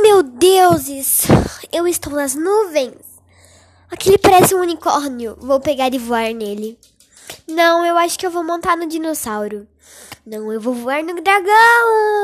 Oh meu deuses! Eu estou nas nuvens! Aquele parece um unicórnio. Vou pegar e voar nele. Não, eu acho que eu vou montar no dinossauro. Não, eu vou voar no dragão!